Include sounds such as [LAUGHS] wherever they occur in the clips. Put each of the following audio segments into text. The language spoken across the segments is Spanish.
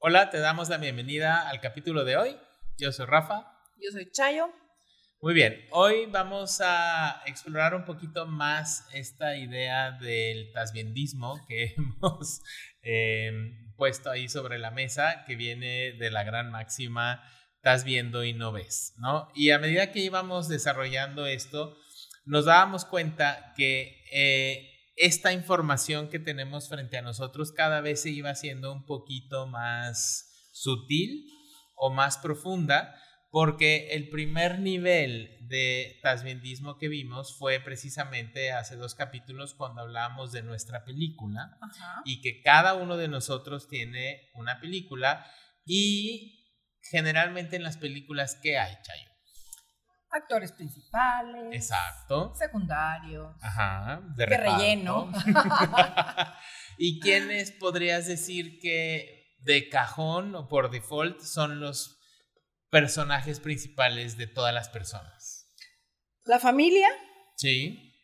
Hola, te damos la bienvenida al capítulo de hoy. Yo soy Rafa. Yo soy Chayo. Muy bien, hoy vamos a explorar un poquito más esta idea del tasbiendismo que [LAUGHS] hemos eh, puesto ahí sobre la mesa, que viene de la gran máxima, estás viendo y no ves, ¿no? Y a medida que íbamos desarrollando esto, nos dábamos cuenta que eh, esta información que tenemos frente a nosotros cada vez se iba haciendo un poquito más sutil o más profunda porque el primer nivel de tasbendismo que vimos fue precisamente hace dos capítulos cuando hablábamos de nuestra película y que cada uno de nosotros tiene una película y generalmente en las películas ¿qué hay, Chayo? Actores principales. Exacto. Secundarios. Ajá. De, relleno. [LAUGHS] ¿Y quiénes podrías decir que de cajón o por default son los personajes principales de todas las personas? La familia. Sí.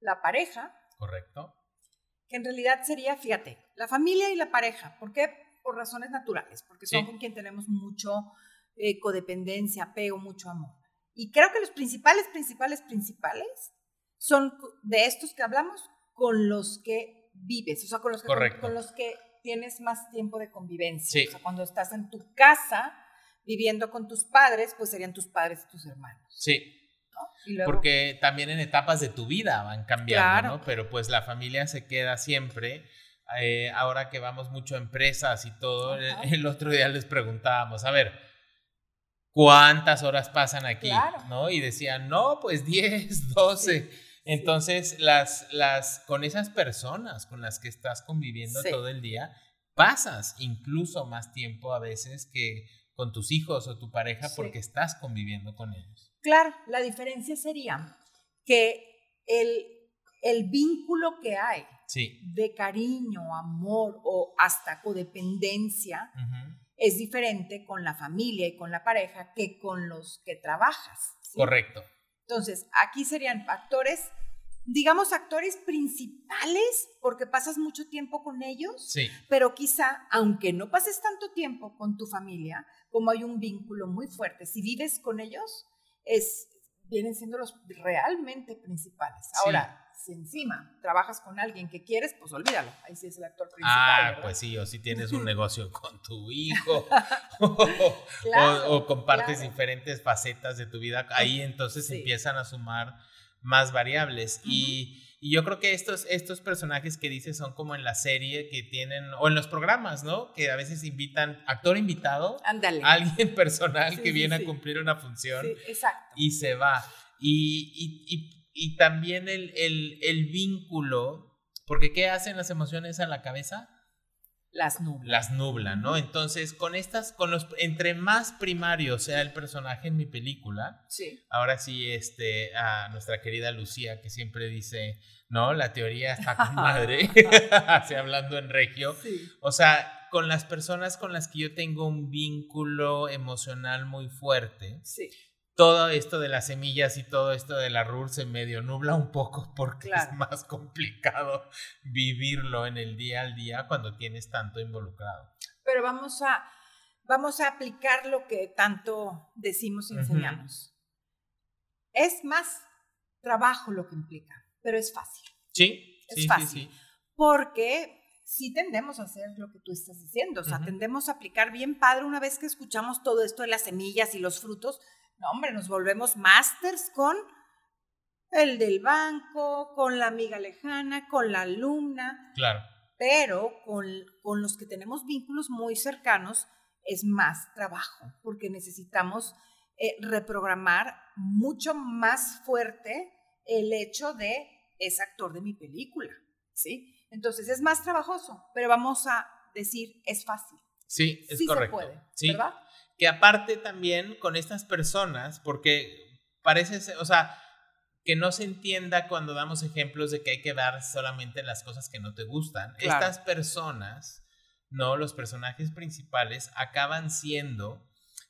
La pareja. Correcto. Que en realidad sería, fíjate, la familia y la pareja. ¿Por qué? Por razones naturales, porque son con quien tenemos mucho eh, codependencia, apego, mucho amor. Y creo que los principales, principales, principales son de estos que hablamos con los que vives, o sea, con los que, con, los que tienes más tiempo de convivencia. O sea, cuando estás en tu casa, viviendo con tus padres, pues serían tus padres y tus hermanos. Sí. Porque también en etapas de tu vida van cambiando, ¿no? Pero pues la familia se queda siempre. Eh, ahora que vamos mucho a empresas y todo, el, otro día les preguntábamos, a ver, ¿cuántas horas pasan aquí? ¿No? Y decían, no, pues 10, 12. [LAUGHS] Entonces, Las, las, con esas personas con las que estás conviviendo todo el día, pasas incluso más tiempo a veces que con tus hijos o tu pareja porque estás conviviendo con ellos. Claro, la diferencia sería que el, el vínculo que hay de cariño, amor o hasta codependencia es diferente con la familia y con la pareja que con los que trabajas. Correcto. Entonces, aquí serían factores digamos, actores principales porque pasas mucho tiempo con ellos, sí. pero quizá, aunque no pases tanto tiempo con tu familia, como hay un vínculo muy fuerte, si vives con ellos, es, vienen siendo los realmente principales. Ahora, si encima trabajas con alguien que quieres, pues olvídalo, ahí sí es el actor principal. Ah, pues sí, o si tienes un [LAUGHS] negocio con tu hijo, [LAUGHS] o, compartes diferentes facetas de tu vida, ahí entonces empiezan a sumar más variables. y, yo creo que estos, estos personajes que dices son como en la serie que tienen, o en los programas, ¿no? Que a veces invitan actor invitado, Ándale. alguien [LAUGHS] personal que viene a cumplir una función y se va. Y, y, también el, el, el vínculo, porque ¿qué hacen las emociones a la cabeza? las nubla. Las nubla, ¿no? Entonces, con estas, con los, entre más primario sea el personaje en mi película, sí. ahora sí, este, a nuestra querida Lucía, que siempre dice, no, la teoría está con [LAUGHS] madre, [LAUGHS] así hablando en regio, sí. o sea, con las personas con las que yo tengo un vínculo emocional muy fuerte, sí todo esto de las semillas y todo esto de la RUR se medio nubla un poco porque es más complicado vivirlo en el día al día cuando tienes tanto involucrado. Pero vamos a, vamos a aplicar lo que tanto decimos y enseñamos. Es más trabajo lo que implica, pero es fácil. Sí, es sí, fácil. Sí, sí. Porque sí tendemos a hacer lo que tú estás diciendo, o sea, tendemos a aplicar bien padre una vez que escuchamos todo esto de las semillas y los frutos, no, hombre, nos volvemos masters con el del banco, con la amiga lejana, con la alumna. Claro. Pero con, con los que tenemos vínculos muy cercanos es más trabajo, porque necesitamos eh, reprogramar mucho más fuerte el hecho de es actor de mi película, ¿sí? Entonces es más trabajoso, pero vamos a decir es fácil. Sí, es sí correcto. Se puede, sí. ¿verdad? Que aparte también con estas personas, porque parece, o sea, que no se entienda cuando damos ejemplos de que hay que dar solamente las cosas que no te gustan. Estas personas, no, los personajes principales acaban siendo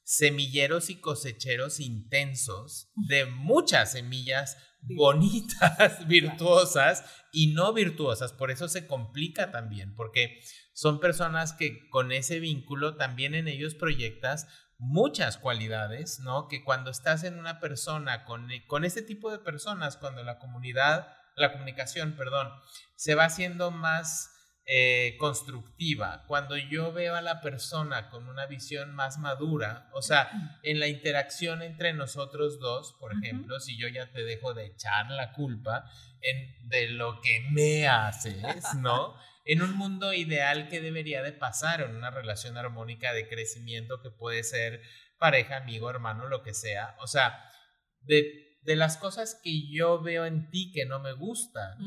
semilleros y cosecheros intensos de muchas semillas bonitas, [LAUGHS] virtuosas y no virtuosas. Por eso se complica también, porque son personas que con ese vínculo también en ellos proyectas muchas cualidades, ¿no? Que cuando estás en una persona, con, con este tipo de personas, cuando la comunidad, la comunicación, perdón, se va haciendo más eh, constructiva, cuando yo veo a la persona con una visión más madura, o sea, en la interacción entre nosotros dos, por ejemplo, si yo ya te dejo de echar la culpa en, de lo que me haces, ¿no? [LAUGHS] en un mundo ideal que debería de pasar en una relación armónica de crecimiento que puede ser pareja, amigo, hermano, lo que sea. O sea, de, las cosas que yo veo en ti que no me gustan,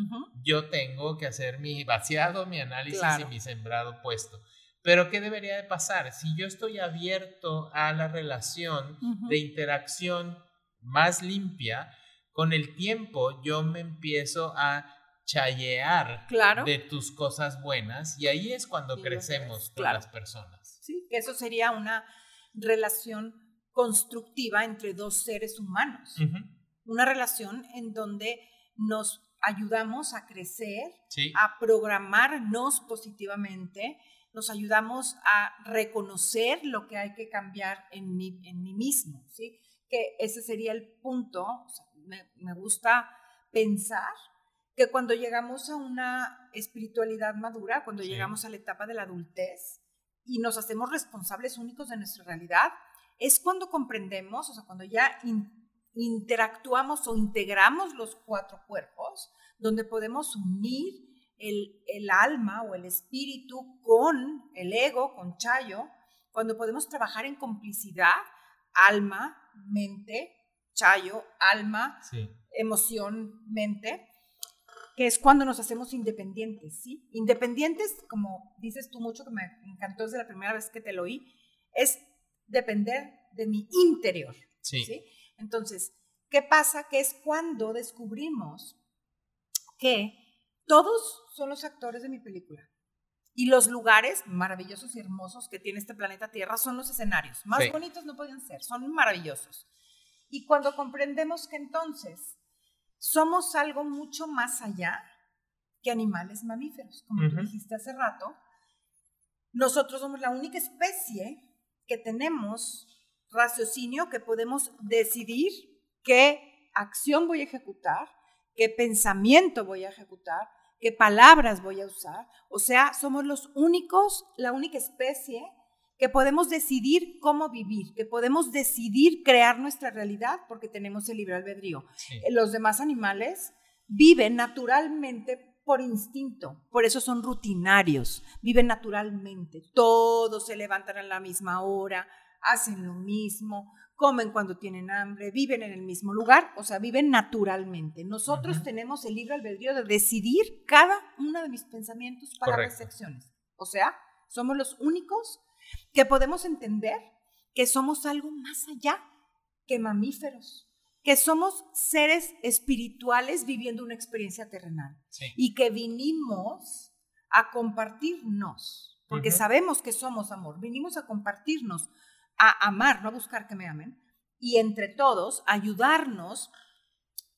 yo tengo que hacer mi vaciado, mi análisis y mi sembrado puesto. Pero ¿qué debería de pasar? Si yo estoy abierto a la relación de interacción más limpia, con el tiempo yo me empiezo a chayear de tus cosas buenas y ahí es cuando crecemos con las personas. Sí, que eso sería una relación constructiva entre dos seres humanos. Una relación en donde nos ayudamos a crecer, a programarnos positivamente, nos ayudamos a reconocer lo que hay que cambiar en mí, en mí mismo, ¿sí? Que ese sería el punto, me, me gusta pensar que cuando llegamos a una espiritualidad madura, cuando llegamos a la etapa de la adultez y nos hacemos responsables únicos de nuestra realidad, es cuando comprendemos, o sea, cuando ya interactuamos o integramos los cuatro cuerpos, donde podemos unir el, el, alma o el espíritu con el ego, con Chayo, cuando podemos trabajar en complicidad, alma, mente, Chayo, alma, emoción, mente, que es cuando nos hacemos independientes, ¿sí? Independientes, como dices tú mucho, que me encantó desde la primera vez que te lo oí, es depender de mi interior, sí. Entonces, ¿qué pasa? Que es cuando descubrimos que todos son los actores de mi película. Y los lugares maravillosos y hermosos que tiene este planeta Tierra son los escenarios. Más bonitos no pueden ser, son maravillosos. Y cuando comprendemos que entonces somos algo mucho más allá que animales mamíferos, como tú dijiste hace rato. Nosotros somos la única especie que tenemos raciocinio, que podemos decidir qué acción voy a ejecutar, qué pensamiento voy a ejecutar, qué palabras voy a usar. O sea, somos los únicos, la única especie que podemos decidir cómo vivir, que podemos decidir crear nuestra realidad porque tenemos el libre albedrío. Eh, los demás animales viven naturalmente por instinto, por eso son rutinarios, viven naturalmente, todos se levantan a la misma hora, hacen lo mismo, comen cuando tienen hambre, viven en el mismo lugar, o sea, viven naturalmente. Nosotros tenemos el libre albedrío de decidir cada uno de mis pensamientos, palabras, acciones. O sea, somos los únicos que podemos entender que somos algo más allá que mamíferos, que somos seres espirituales viviendo una experiencia terrenal y que vinimos a compartirnos, porque sabemos que somos amor, vinimos a compartirnos, a amar, no a buscar que me amen, y entre todos ayudarnos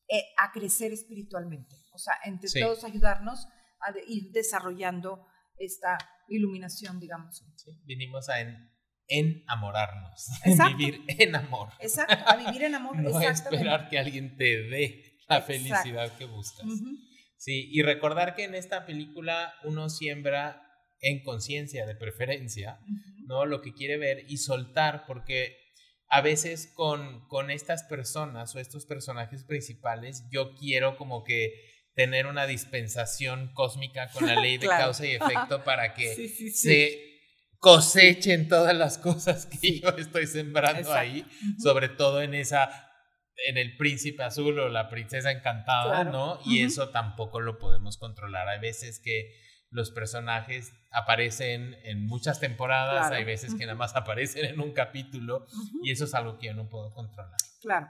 eh, a crecer espiritualmente, o sea, entre todos ayudarnos a ir desarrollando esta iluminación, digamos. Sí, vinimos a enamorarnos, a [LAUGHS] vivir en amor. Exacto, a vivir en amor. [LAUGHS] no esperar que alguien te dé la felicidad que buscas. Sí, y recordar que en esta película uno siembra en conciencia de preferencia, ¿no? Lo que quiere ver y soltar, porque a veces con, con estas personas o estos personajes principales, yo quiero como que tener una dispensación cósmica con la ley [LAUGHS] de causa y efecto para que se cosechen todas las cosas que yo estoy sembrando ahí, sobre todo en esa en el príncipe azul o la princesa encantada, ¿no? Y eso tampoco lo podemos controlar. Hay veces que los personajes aparecen en muchas temporadas, hay veces que nada más aparecen en un capítulo y eso es algo que yo no puedo controlar. Claro.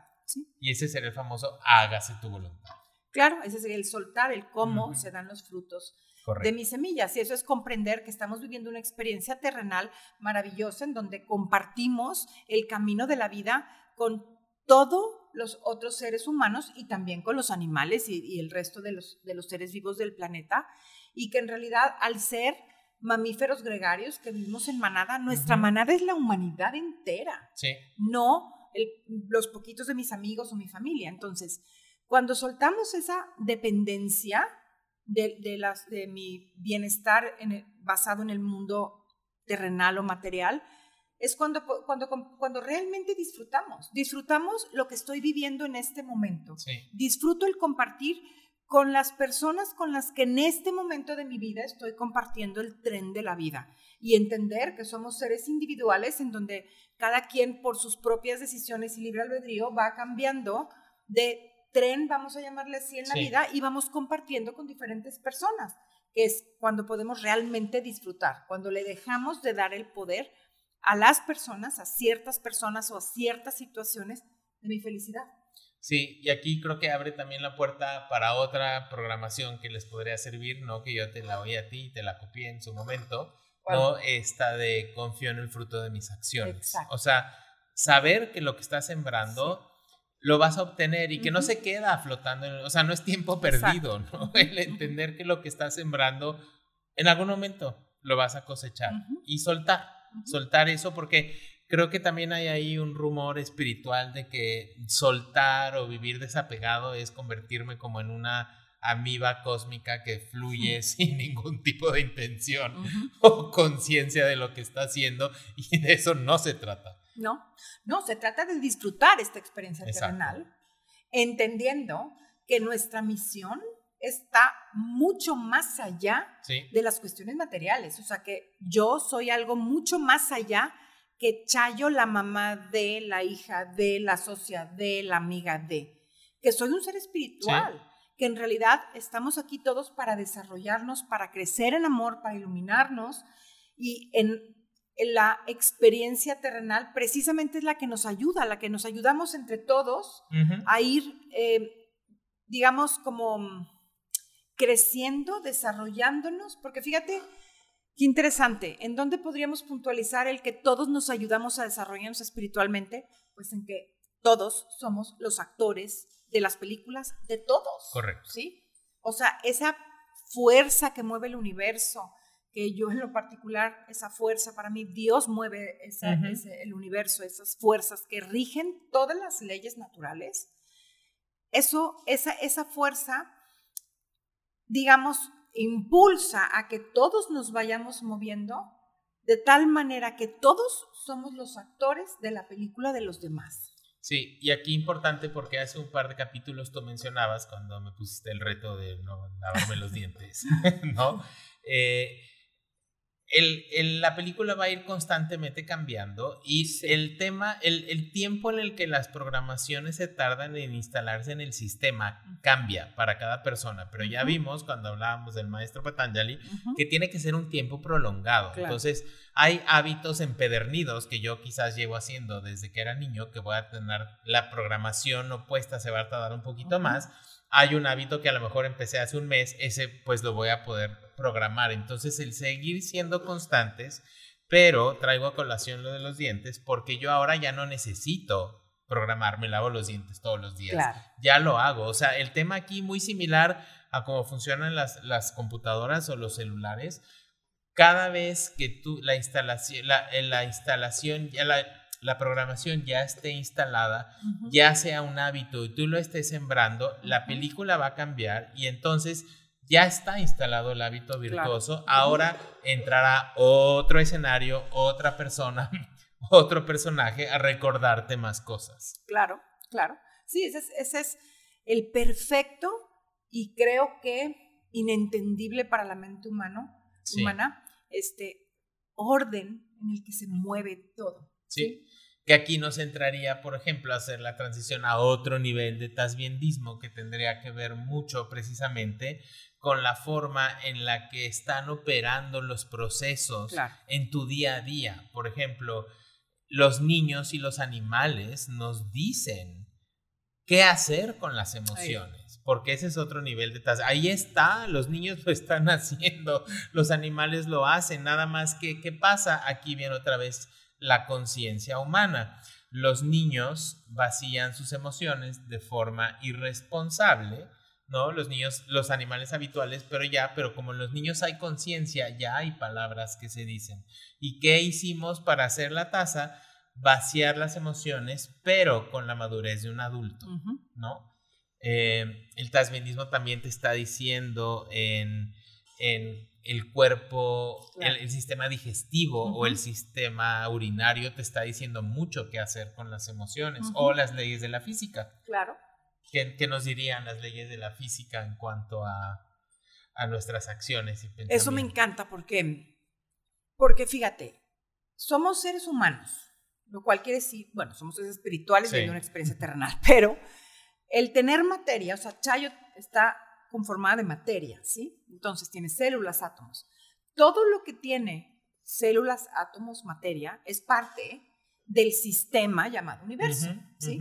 Y ese sería el famoso hágase tu voluntad. Claro, ese sería el soltar, el cómo se dan los frutos de mis semillas. Y eso es comprender que estamos viviendo una experiencia terrenal maravillosa en donde compartimos el camino de la vida con todos los otros seres humanos y también con los animales y, el resto de los, de los seres vivos del planeta. Y que en realidad al ser mamíferos gregarios que vivimos en manada. Nuestra manada es la humanidad entera. Sí. No los poquitos de mis amigos o mi familia. Entonces, cuando soltamos esa dependencia de, de, las, de mi bienestar basado en el mundo terrenal o material, es cuando, cuando, cuando realmente disfrutamos. Disfrutamos lo que estoy viviendo en este momento. Disfruto el compartir con las personas con las que en este momento de mi vida estoy compartiendo el tren de la vida y entender que somos seres individuales en donde cada quien por sus propias decisiones y libre albedrío va cambiando de tren, vamos a llamarle así en la vida, y vamos compartiendo con diferentes personas, que es cuando podemos realmente disfrutar, cuando le dejamos de dar el poder a las personas, a ciertas personas o a ciertas situaciones de mi felicidad. Sí, y aquí creo que abre también la puerta para otra programación que les podría servir, ¿no? Que yo te la oí a ti y te la copié en su momento, ¿no? Esta de confío en el fruto de mis acciones. O sea, saber que lo que estás sembrando lo vas a obtener y que no se queda flotando, o sea, no es tiempo perdido, ¿no? El entender que lo que estás sembrando en algún momento lo vas a cosechar y soltar, soltar eso porque creo que también hay ahí un rumor espiritual de que soltar o vivir desapegado es convertirme como en una amiba cósmica que fluye [LAUGHS] sin ningún tipo de intención [LAUGHS] o conciencia de lo que está haciendo y de eso no se trata. No, no, se trata de disfrutar esta experiencia terrenal, entendiendo que nuestra misión está mucho más allá de las cuestiones materiales. O sea, que yo soy algo mucho más allá que Chayo, la mamá de, la hija de, la socia de, la amiga de, que soy un ser espiritual, que en realidad estamos aquí todos para desarrollarnos, para crecer en amor, para iluminarnos. Y en, la experiencia terrenal precisamente es la que nos ayuda, la que nos ayudamos entre todos a ir, eh, digamos, como creciendo, desarrollándonos, porque fíjate, Qué interesante. ¿En dónde podríamos puntualizar el que todos nos ayudamos a desarrollarnos espiritualmente? Pues en que todos somos los actores de las películas de todos. Correcto. ¿Sí? O sea, esa fuerza que mueve el universo, que yo en lo particular, esa fuerza para mí, Dios mueve el universo, esas fuerzas que rigen todas las leyes naturales. Eso, esa, esa fuerza, digamos, impulsa a que todos nos vayamos moviendo de tal manera que todos somos los actores de la película de los demás. Sí, y aquí importante porque hace un par de capítulos tú mencionabas cuando me pusiste el reto de no lavarme los dientes, [LAUGHS] ¿no? Eh, el, la película va a ir constantemente cambiando y el tema, el, el, tiempo en el que las programaciones se tardan en instalarse en el sistema cambia para cada persona, pero ya vimos cuando hablábamos del maestro Patanjali que tiene que ser un tiempo prolongado. Entonces, hay hábitos empedernidos que yo quizás llevo haciendo desde que era niño, que voy a tener la programación opuesta, se va a tardar un poquito más. Hay un hábito que a lo mejor empecé hace un mes, ese pues lo voy a poder programar. Entonces, el seguir siendo constantes, pero traigo a colación lo de los dientes porque yo ahora ya no necesito programarme, lavo los dientes todos los días. Ya lo hago. O sea, el tema aquí muy similar a cómo funcionan las, las computadoras o los celulares. Cada vez que tú la instalación, la, la instalación, ya la, la programación ya esté instalada, ya sea un hábito y tú lo estés sembrando, la película va a cambiar y entonces ya está instalado el hábito virtuoso, ahora entrará otro escenario, otra persona, [LAUGHS] otro personaje a recordarte más cosas. Claro, claro. Sí, ese es, el perfecto y creo que inentendible para la mente humano, humana, este orden en el que se mueve todo. ¿sí? Que aquí nos entraría, por ejemplo, a hacer la transición a otro nivel de tasbiendismo que tendría que ver mucho precisamente con la forma en la que están operando los procesos en tu día a día. Por ejemplo, los niños y los animales nos dicen qué hacer con las emociones, porque ese es otro nivel de tasa. Ahí está, los niños lo están [LAUGHS] haciendo, los animales lo hacen, nada más que, ¿qué pasa? Aquí viene otra vez la conciencia humana. Los niños vacían sus emociones de forma irresponsable ¿no? Los niños, los animales habituales, pero ya, pero como en los niños hay conciencia, ya hay palabras que se dicen. ¿Y qué hicimos para hacer la taza? Vaciar las emociones, pero con la madurez de un adulto, ¿no? Eh, el tasbindismo también te está diciendo en, en el cuerpo, el, sistema digestivo o el sistema urinario te está diciendo mucho qué hacer con las emociones o las leyes de la física. Claro. ¿Qué, nos dirían las leyes de la física en cuanto a, nuestras acciones y pensamientos? Eso me encanta porque, porque fíjate, somos seres humanos, lo cual quiere decir, bueno, somos seres espirituales y una experiencia [LAUGHS] terrenal, pero el tener materia, o sea, Chayo está conformada de materia, ¿sí? Entonces tiene células, átomos. Todo lo que tiene células, átomos, materia es parte del sistema llamado universo, ¿sí?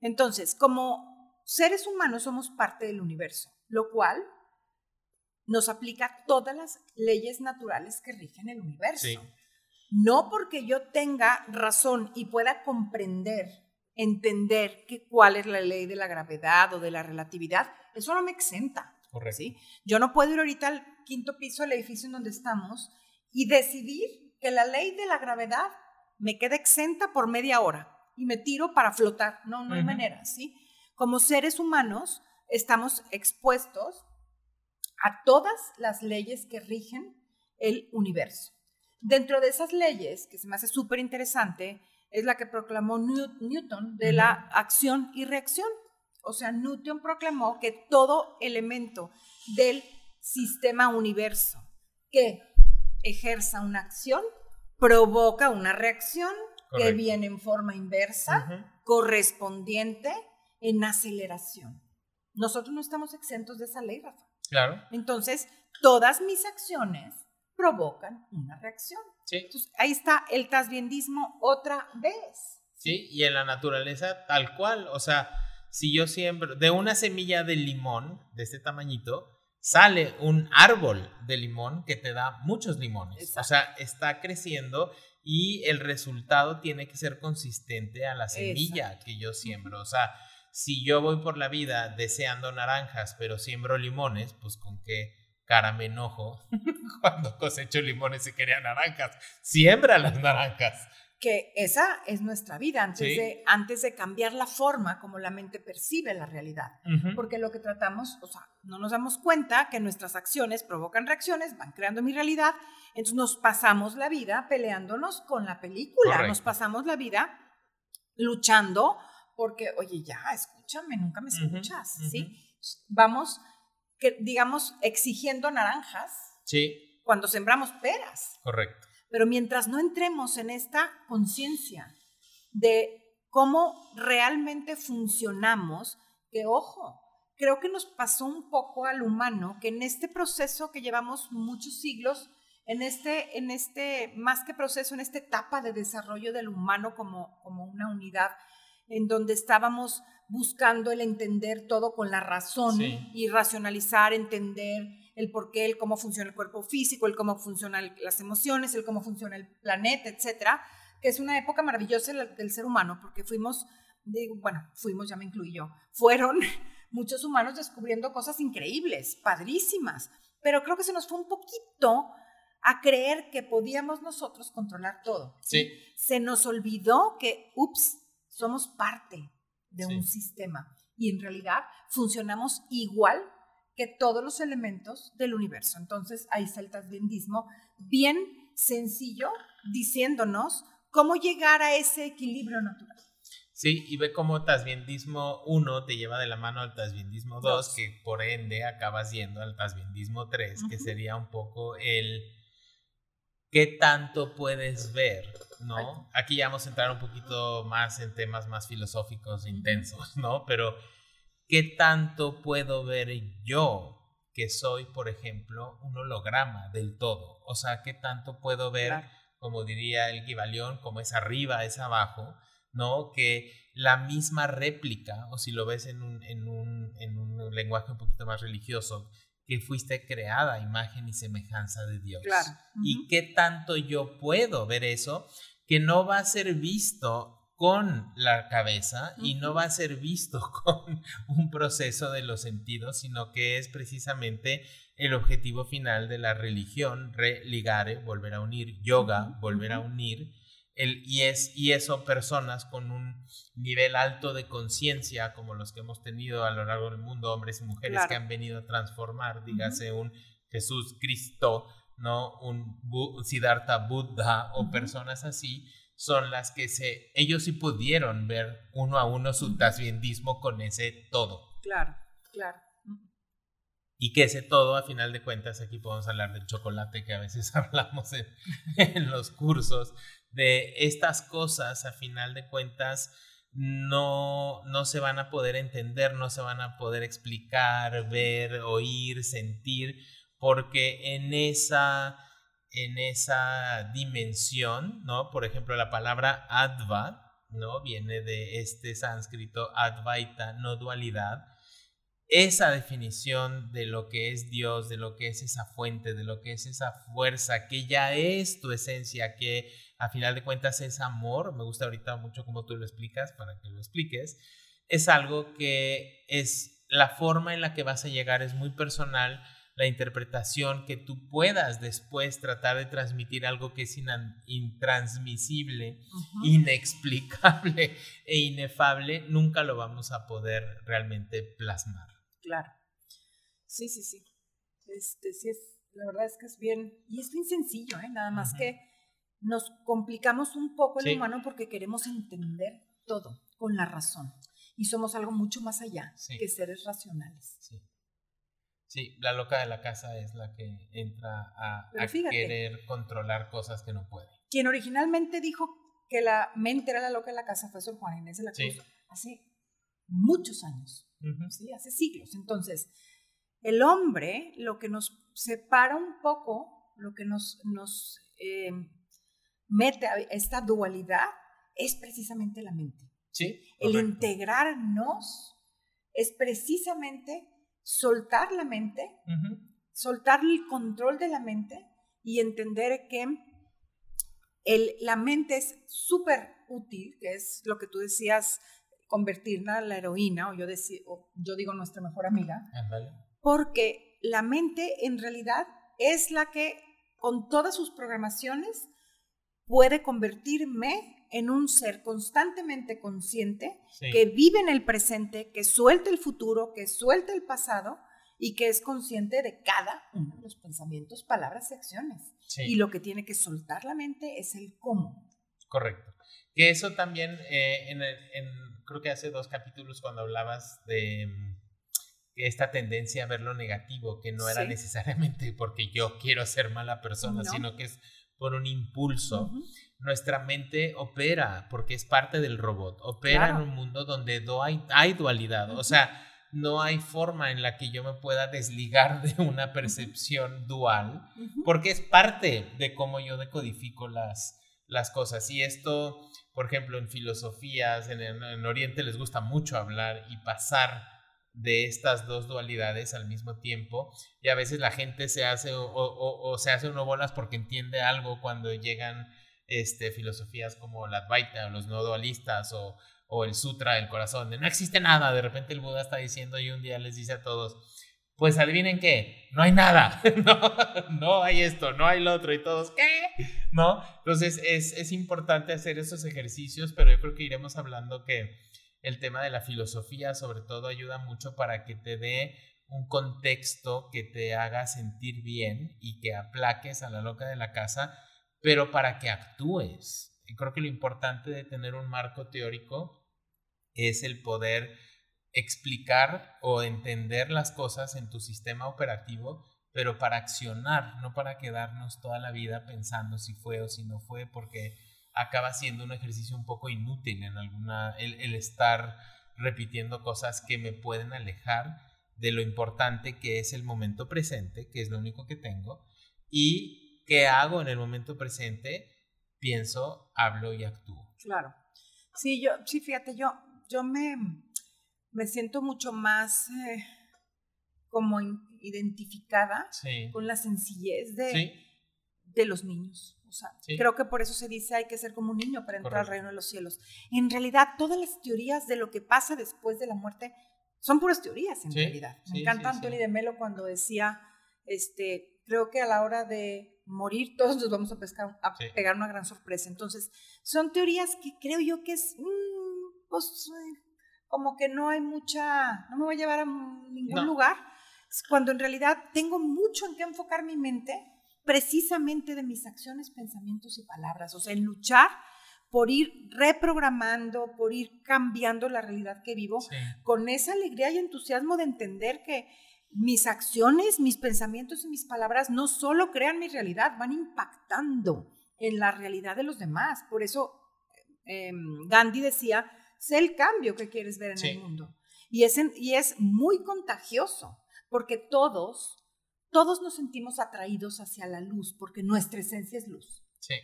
Entonces, como seres humanos somos parte del universo, lo cual nos aplica todas las leyes naturales que rigen el universo. No porque yo tenga razón y pueda comprender, entender que cuál es la ley de la gravedad o de la relatividad, eso no me exenta. Correcto. Yo no puedo ir ahorita al quinto piso del edificio en donde estamos y decidir que la ley de la gravedad me queda exenta por media hora y me tiro para flotar. No, no hay manera, ¿sí? Como seres humanos estamos expuestos a todas las leyes que rigen el universo. Dentro de esas leyes, que se me hace súper interesante, es la que proclamó Newton de la acción y reacción. O sea, Newton proclamó que todo elemento del sistema universo que ejerza una acción provoca una reacción que viene en forma inversa, correspondiente en aceleración. Nosotros no estamos exentos de esa ley, Rafa. Claro. Entonces, todas mis acciones provocan una reacción. Sí. Entonces, ahí está el tasbiendismo otra vez. Sí, y en la naturaleza tal cual. O sea, si yo siembro de una semilla de limón de este tamañito, sale un árbol de limón que te da muchos limones. O sea, está creciendo y el resultado tiene que ser consistente a la semilla que yo siembro. O sea, si yo voy por la vida deseando naranjas, pero siembro limones, pues con qué cara me enojo [LAUGHS] cuando cosecho limones y quería naranjas. Siembra las naranjas. Que esa es nuestra vida antes, de, antes de cambiar la forma como la mente percibe la realidad. Porque lo que tratamos, o sea, no nos damos cuenta que nuestras acciones provocan reacciones, van creando mi realidad. Entonces nos pasamos la vida peleándonos con la película, nos pasamos la vida luchando porque, oye, ya, escúchame, nunca me escuchas, ¿sí? Vamos, que, digamos, exigiendo naranjas. Sí. Cuando sembramos peras. Correcto. Pero mientras no entremos en esta conciencia de cómo realmente funcionamos, que ojo, creo que nos pasó un poco al humano que en este proceso que llevamos muchos siglos, en este, en este, más que proceso, en esta etapa de desarrollo del humano como, como una unidad, en donde estábamos buscando el entender todo con la razón y racionalizar, entender el por qué, el cómo funciona el cuerpo físico, el cómo funcionan las emociones, el cómo funciona el planeta, etcétera, que es una época maravillosa del ser humano, porque fuimos, bueno, fuimos, ya me incluí yo, fueron [LAUGHS] muchos humanos descubriendo cosas increíbles, padrísimas, pero creo que se nos fue un poquito a creer que podíamos nosotros controlar todo. Sí. Se nos olvidó que, ups, somos parte de un sistema y en realidad funcionamos igual que todos los elementos del universo. Entonces ahí está el tasbindismo bien sencillo diciéndonos cómo llegar a ese equilibrio natural. Sí, y ve cómo Tasbindismo 1 te lleva de la mano al Tasbindismo 2, que por ende acabas yendo al Tasbindismo 3, que sería un poco el qué tanto puedes ver, ¿no? Aquí ya vamos a entrar un poquito más en temas más filosóficos, intensos, ¿no? Pero ¿qué tanto puedo ver yo que soy, por ejemplo, un holograma del todo? O sea, ¿qué tanto puedo ver, como diría el Gibalión, como es arriba, es abajo, ¿no? Que la misma réplica, o si lo ves en un, en un, en un lenguaje un poquito más religioso, que fuiste creada a imagen y semejanza de Dios. Claro. Y qué tanto yo puedo ver eso que no va a ser visto con la cabeza y no va a ser visto [LAUGHS] con un proceso de los sentidos, sino que es precisamente el objetivo final de la religión, religare, volver a unir, yoga, volver a unir, el, y, es, y eso personas con un nivel alto de conciencia, como los que hemos tenido a lo largo del mundo, hombres y mujeres que han venido a transformar, dígase un Jesús Cristo, ¿no? Un Siddhartha Buddha o personas así, son las que se, ellos sí pudieron ver uno a uno su tasbiendismo con ese todo. Claro, claro. Y que ese todo, a final de cuentas, aquí podemos hablar del chocolate que a veces [LAUGHS] hablamos en, los cursos, de estas cosas, a final de cuentas, no, no se van a poder entender, no se van a poder explicar, ver, oír, sentir, porque en esa en esa dimensión, ¿no? Por ejemplo, la palabra adva, ¿no? Viene de este sánscrito advaita, no dualidad. Esa definición de lo que es Dios, de lo que es esa fuente, de lo que es esa fuerza, que ya es tu esencia, que a final de cuentas es amor, me gusta ahorita mucho cómo tú lo explicas, para que lo expliques, es algo que es la forma en la que vas a llegar, es muy personal, la interpretación que tú puedas después tratar de transmitir algo que es intransmisible, inexplicable [LAUGHS] e inefable, nunca lo vamos a poder realmente plasmar. Claro. Sí, sí, sí. Este, sí es, la verdad es que es bien, y es bien sencillo, ¿eh? nada más que nos complicamos un poco el humano porque queremos entender todo con la razón. Y somos algo mucho más allá que seres racionales. Sí. Sí, la loca de la casa es la que entra a, querer controlar cosas que no puede. Quien originalmente dijo que la mente era la loca de la casa fue Sor Juan Inés de la Cruz hace muchos años, ¿sí? hace siglos. Entonces, el hombre, lo que nos separa un poco, lo que nos, nos eh, mete a esta dualidad, es precisamente la mente. Sí, el integrarnos es precisamente soltar la mente, soltar el control de la mente y entender que el, la mente es súper útil, que es lo que tú decías, convertirla en la heroína, o yo, yo digo nuestra mejor amiga, porque la mente en realidad es la que con todas sus programaciones puede convertirme en un ser constantemente consciente, que vive en el presente, que suelta el futuro, que suelta el pasado y que es consciente de cada uno de los pensamientos, palabras y acciones. Y lo que tiene que soltar la mente es el cómo. Correcto. Que eso también, eh, en, creo que hace dos capítulos cuando hablabas de mm, esta tendencia a ver lo negativo, que no era necesariamente porque yo quiero ser mala persona, sino que es por un impulso. Nuestra mente opera, porque es parte del robot, opera en un mundo donde hay, hay dualidad, o sea, no hay forma en la que yo me pueda desligar de una percepción dual, porque es parte de cómo yo decodifico las, las cosas. Y esto, por ejemplo, en filosofías, en, en Oriente les gusta mucho hablar y pasar de estas dos dualidades al mismo tiempo y a veces la gente se hace o, o se hace uno bolas porque entiende algo cuando llegan este, filosofías como la Advaita o los no dualistas o, o el Sutra del Corazón, de no existe nada, de repente el Buda está diciendo y un día les dice a todos, pues adivinen qué, no hay nada, [LAUGHS] no, no hay esto, no hay lo otro y todos, ¿qué? ¿No? Entonces es, es importante hacer esos ejercicios, pero yo creo que iremos hablando que el tema de la filosofía sobre todo ayuda mucho para que te dé un contexto que te haga sentir bien y que aplaques a la loca de la casa pero para que actúes. Y creo que lo importante de tener un marco teórico es el poder explicar o entender las cosas en tu sistema operativo, pero para accionar, no para quedarnos toda la vida pensando si fue o si no fue, porque acaba siendo un ejercicio un poco inútil en alguna, el, el estar repitiendo cosas que me pueden alejar de lo importante que es el momento presente, que es lo único que tengo, y ¿Qué hago en el momento presente? Pienso, hablo y actúo. Claro. Sí, yo, sí, fíjate, yo, yo me, me siento mucho más eh, como identificada con la sencillez de, de los niños. O sea, creo que por eso se dice hay que ser como un niño para entrar al reino de los cielos. En realidad, todas las teorías de lo que pasa después de la muerte son puras teorías, en realidad. Me encanta Antonio de Melo cuando decía, este, creo que a la hora de morir todos nos vamos a, pescar, a pegar una gran sorpresa. Entonces, son teorías que creo yo que es, mm, pues, como que no hay mucha, no me voy a llevar a ningún lugar, cuando en realidad tengo mucho en qué enfocar mi mente precisamente de mis acciones, pensamientos y palabras, o sea, en luchar por ir reprogramando, por ir cambiando la realidad que vivo, con esa alegría y entusiasmo de entender que mis acciones, mis pensamientos y mis palabras no solo crean mi realidad, van impactando en la realidad de los demás. Por eso em, Gandhi decía, sé el cambio que quieres ver en el mundo. Y es, y es muy contagioso, porque todos todos nos sentimos atraídos hacia la luz porque nuestra esencia es luz. Sí.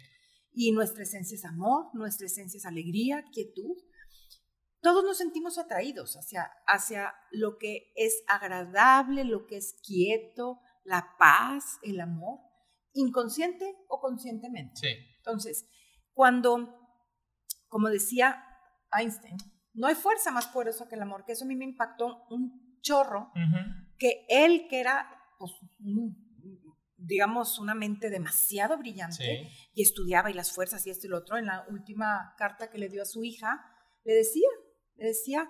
Y nuestra esencia es amor, nuestra esencia es alegría, quietud. Todos nos sentimos atraídos hacia, hacia lo que es agradable, lo que es quieto, la paz, el amor, inconsciente o conscientemente. Sí. Entonces, cuando, como decía Einstein, no hay fuerza más poderosa que el amor, que eso a mí me impactó un chorro, que él que era pues, digamos, una mente demasiado brillante y estudiaba y las fuerzas y esto y lo otro, en la última carta que le dio a su hija, le decía, le decía,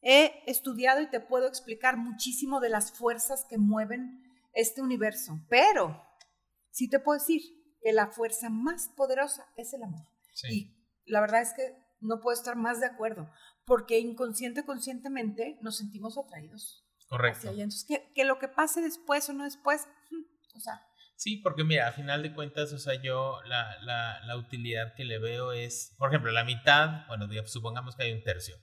he estudiado y te puedo explicar muchísimo de las fuerzas que mueven este universo, pero sí te puedo decir que la fuerza más poderosa es el amor. Y la verdad es que no puedo estar más de acuerdo, porque inconsciente, conscientemente nos sentimos atraídos Correcto. Entonces, que, lo que pase después o no después, o sea. Sí, porque mira, a final de cuentas, o sea, yo la, la, la utilidad que le veo es, por ejemplo, la mitad, bueno, supongamos que hay un tercio.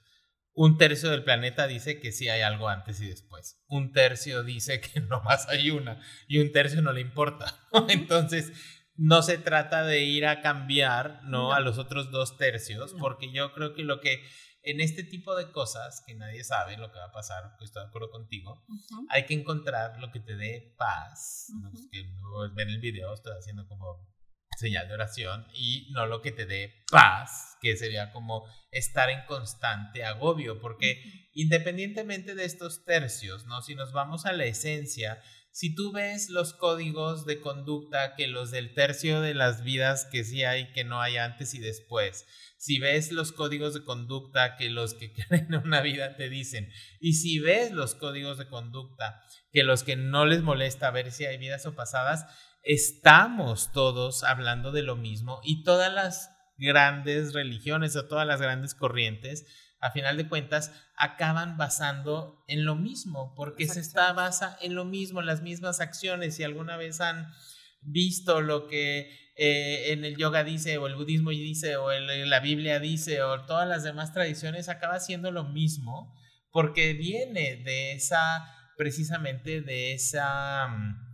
Un tercio del planeta dice que sí hay algo antes y después. Un tercio dice que [LAUGHS] nomás hay una y un tercio no le importa. [LAUGHS] Entonces, no se trata de ir a cambiar ¿no? a los otros dos tercios, porque yo creo que lo que en este tipo de cosas que nadie sabe lo que va a pasar, estoy de acuerdo contigo, hay que encontrar lo que te dé paz. Los que no ven el video, estoy haciendo como señal de oración, y no lo que te dé paz, que sería como estar en constante agobio, porque independientemente de estos tercios, ¿no? Si nos vamos a la esencia, si tú ves los códigos de conducta que los del tercio de las vidas que sí hay, que no hay antes y después, si ves los códigos de conducta que los que [LAUGHS] creen en una vida te dicen, y si ves los códigos de conducta que los que no les molesta ver si hay vidas o pasadas, estamos todos hablando de lo mismo y todas las grandes religiones o todas las grandes corrientes, a final de cuentas, acaban basando en lo mismo, porque se está basa en lo mismo, en las mismas acciones. Si alguna vez han visto lo que eh, en el yoga dice, o el budismo dice, o la Biblia dice, o todas las demás tradiciones, acaba siendo lo mismo, porque viene de esa, precisamente de esa, mm,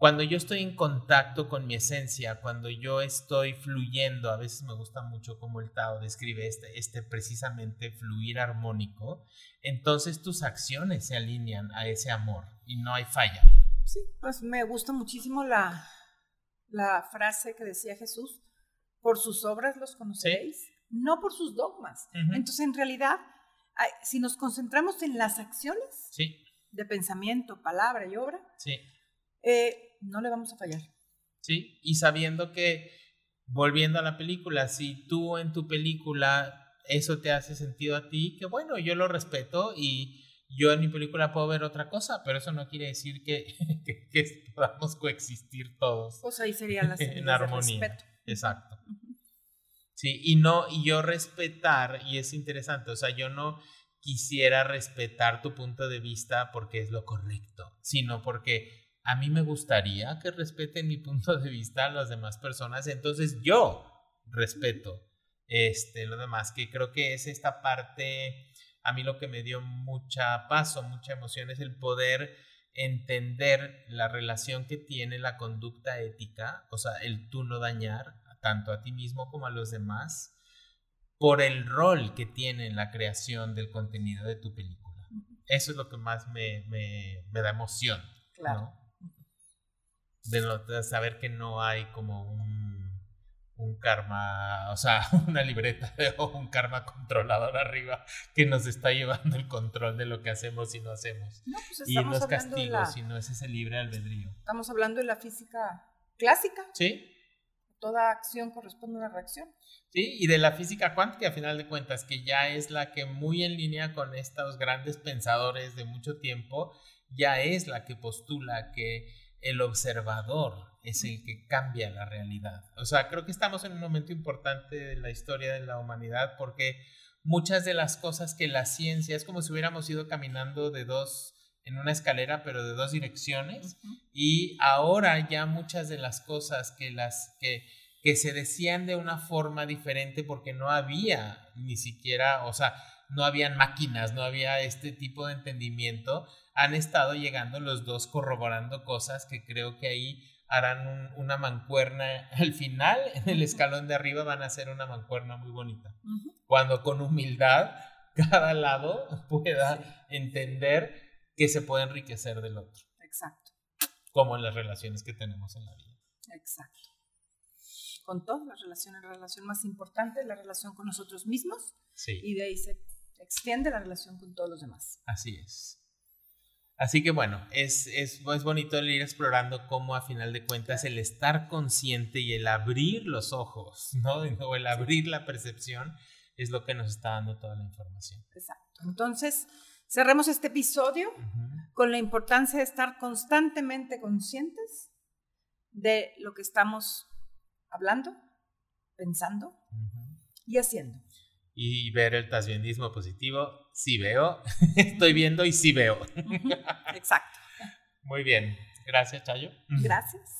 cuando yo estoy en contacto con mi esencia, cuando yo estoy fluyendo, a veces me gusta mucho como el Tao describe este, este precisamente fluir armónico, entonces tus acciones se alinean a ese amor y no hay falla. Sí, pues me gusta muchísimo la, la frase que decía Jesús, por sus obras los conoceréis, no por sus dogmas. Entonces, en realidad, si nos concentramos en las acciones de pensamiento, palabra y obra, eh, no le vamos a fallar. Sí, y sabiendo que, volviendo a la película, si tú en tu película eso te hace sentido a ti, que bueno, yo lo respeto y yo en mi película puedo ver otra cosa, pero eso no quiere decir que, [LAUGHS] que, podamos coexistir todos. Pues ahí sería la [LAUGHS] en armonía. Exacto. Sí, y no, y yo respetar, y es interesante, o sea, yo no quisiera respetar tu punto de vista porque es lo correcto, sino porque a mí me gustaría que respeten mi punto de vista a las demás personas, entonces yo respeto este, lo demás, que creo que es esta parte a mí lo que me dio mucha paz o mucha emoción es el poder entender la relación que tiene la conducta ética, o sea, el tú no dañar tanto a ti mismo como a los demás, por el rol que tiene en la creación del contenido de tu película. Eso es lo que más me, me, da emoción. Claro. De, saber que no hay como un, un karma, o sea, [LAUGHS] una libreta [LAUGHS] o un karma controlador arriba que nos está llevando el control de lo que hacemos y no hacemos. No, pues y no estamos es hablando de castigo, la- sino es ese libre albedrío. Estamos hablando de la física clásica. ¿Sí? Toda acción corresponde a una reacción. Sí, y de la física cuántica, a final de cuentas, que ya es la que muy en línea con estos grandes pensadores de mucho tiempo, ya es la que postula que el observador es el que cambia la realidad. O sea, creo que estamos en un momento importante de la historia de la humanidad porque muchas de las cosas que la ciencia es como si hubiéramos ido caminando de dos en una escalera, pero de dos direcciones. Y ahora ya muchas de las cosas que las que, que se decían de una forma diferente porque no había ni siquiera, o sea, no habían máquinas, no había este tipo de entendimiento, han estado llegando los dos corroborando cosas que creo que ahí harán un- una mancuerna [LAUGHS] al final, en el escalón de arriba van a hacer una mancuerna muy bonita. Cuando con humildad [LAUGHS] cada lado pueda entender que se puede enriquecer del otro, Exacto, como en las relaciones que tenemos en la vida. exacto. Con todas las relaciones, la relación más importante es la relación con nosotros mismos Sí. y de ahí se extiende la relación con todos los demás. Así es. Así que bueno, es, es, es bonito el ir explorando cómo a final de cuentas el estar consciente y el abrir los ojos, ¿no? O el abrir la percepción es lo que nos está dando toda la información. Exacto. Entonces, cerremos este episodio con la importancia de estar constantemente conscientes de lo que estamos hablando, pensando y haciendo. Y ver el tasbienismo positivo, sí veo, [LAUGHS] estoy viendo y sí veo. Exacto. Muy bien, gracias Chayo. Gracias.